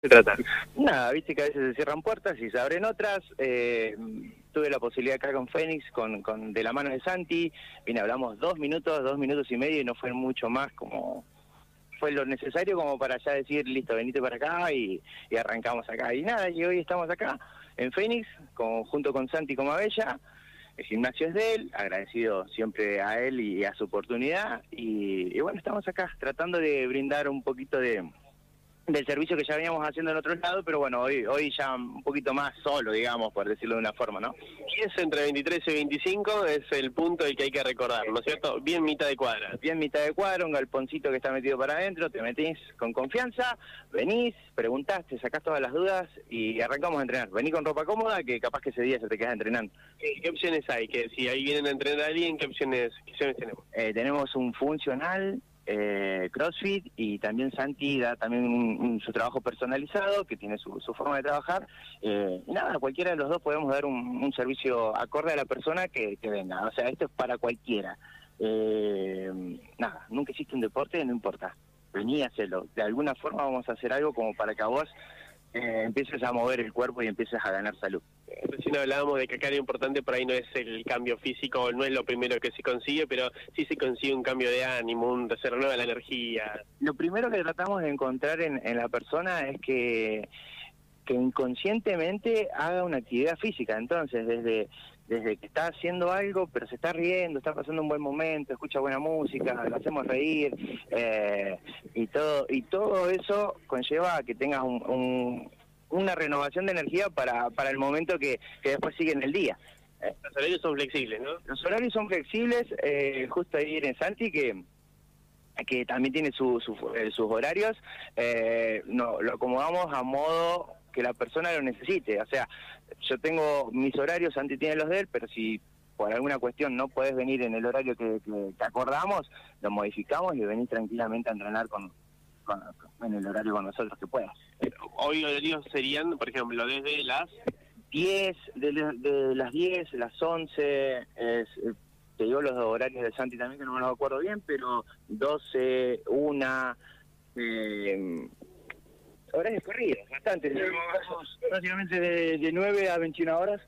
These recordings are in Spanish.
se trata? Nada, viste que a veces se cierran puertas y se abren otras. Eh, tuve la posibilidad acá con Fénix, con, con de la mano de Santi. Vine, hablamos dos minutos, dos minutos y medio y no fue mucho más como fue lo necesario como para ya decir, listo, venite para acá y, arrancamos acá. Y nada, y hoy estamos acá en Fénix, con, junto con Santi Comabella. El gimnasio es de él, agradecido siempre a él y a su oportunidad. y bueno, estamos acá tratando de brindar un poquito de, del servicio que ya veníamos haciendo en otro lado, pero bueno, hoy hoy ya un poquito más solo, digamos, por decirlo de una forma, ¿no? Y es entre 23 y 25, es el punto el que hay que recordar, ¿no es cierto? Bien mitad de cuadra. Bien mitad de cuadra, un galponcito que está metido para adentro, te metís con confianza, venís, preguntás, te sacás todas las dudas y arrancamos a entrenar. Vení con ropa cómoda, que capaz que ese día se te quedas entrenando. ¿Qué, opciones hay? Que si ahí vienen a entrenar a alguien, ¿qué opciones, qué opciones tenemos? Eh, tenemos un funcional, eh, CrossFit y también Santi da también su trabajo personalizado, que tiene su, forma de trabajar. Eh, y nada, cualquiera de los dos podemos dar un, servicio acorde a la persona que, venga. O sea, esto es para cualquiera. Eh, nada, nunca hiciste un deporte, no importa. Vení a hacerlo. De alguna forma vamos a hacer algo como para que a vos eh, empieces a mover el cuerpo y empieces a ganar salud. Recién hablábamos de que acá lo importante por ahí no es el cambio físico, no es lo primero que se consigue, pero sí se consigue un cambio de ánimo, un, se renueva la energía. Lo primero que tratamos de encontrar en, en la persona es que que inconscientemente haga una actividad física. Entonces, desde, desde que está haciendo algo, pero se está riendo, está pasando un buen momento, escucha buena música, lo hacemos reír, eh, y todo y todo eso conlleva a que tengas una renovación de energía para, para el momento que, después sigue en el día. Los horarios son flexibles, ¿no? Los horarios son flexibles, eh, justo ahí en Santi, que que también tiene su, eh, sus horarios, no, lo acomodamos a modo que la persona lo necesite. O sea, yo tengo mis horarios, Santi tiene los de él, pero si por alguna cuestión no puedes venir en el horario que, que, acordamos, lo modificamos y venís tranquilamente a entrenar con, en el horario con nosotros que puedas. Hoy horarios serían, por ejemplo, desde las 10, de, las 10, las 11, es, te digo los horarios de Santi también que no me los acuerdo bien, pero 12, 1, eh, horarios corridos, bastante. prácticamente de, de, 9 a 21 horas,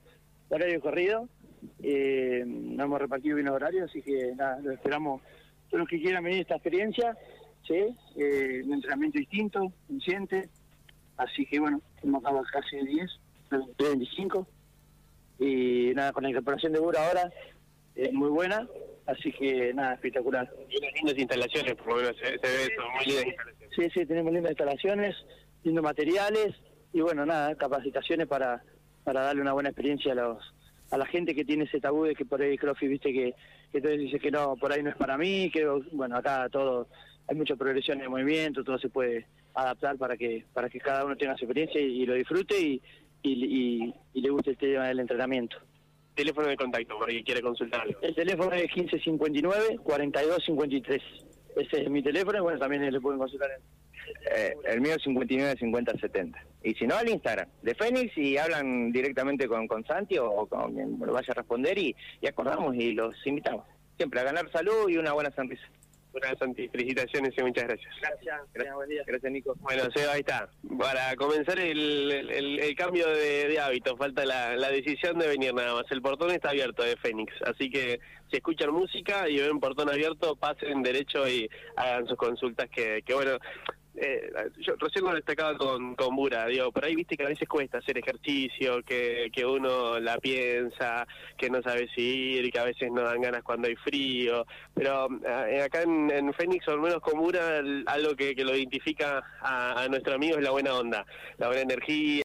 horario corrido. Eh, nos hemos repartido bien los horarios, así que nada, lo esperamos todos los que quieran venir a esta experiencia, ¿sí? Eh, un entrenamiento distinto, consciente. Así que bueno, hemos acabado casi de 10, de 25. Y nada, con la incorporación de Bura ahora, es muy buena. Así que nada, espectacular. Y unas lindas instalaciones, por lo menos se, ve eso, muy lindas instalaciones. Sí, sí, tenemos lindas instalaciones haciendo materiales y bueno, nada, capacitaciones para, para darle una buena experiencia a los a la gente que tiene ese tabú de que por ahí CrossFit, viste, que, que dice que no, por ahí no es para mí, que bueno, acá todo, hay mucha progresión en el movimiento, todo se puede adaptar para que para que cada uno tenga su experiencia y, lo disfrute y, y, le guste el tema del entrenamiento. Teléfono de contacto, por ahí quiere consultarlo. El teléfono es 1559-4253. Ese es mi teléfono y bueno, también le pueden consultar en eh, el mío es 59 50 70. Y si no, al Instagram de Fénix y hablan directamente con, con Santi o, con quien lo vaya a responder y, acordamos y los invitamos. Siempre a ganar salud y una buena sonrisa. Buenas, Santi. Felicitaciones y muchas gracias. Gracias. Gracias, buen día. gracias Nico. Bueno, Seba, ahí está. Para comenzar el, el, cambio de, de, hábito, falta la, la, decisión de venir nada más. El portón está abierto de Fénix, así que si escuchan música y ven portón abierto, pasen derecho y hagan sus consultas que, que bueno, eh, yo recién lo destacaba con, con Bura, digo, por ahí viste que a veces cuesta hacer ejercicio, que, que uno la piensa, que no sabe si ir, que a veces no dan ganas cuando hay frío, pero eh, acá en, en Fénix, o al menos con Bura, algo que, que lo identifica a, a nuestro amigo es la buena onda, la buena energía.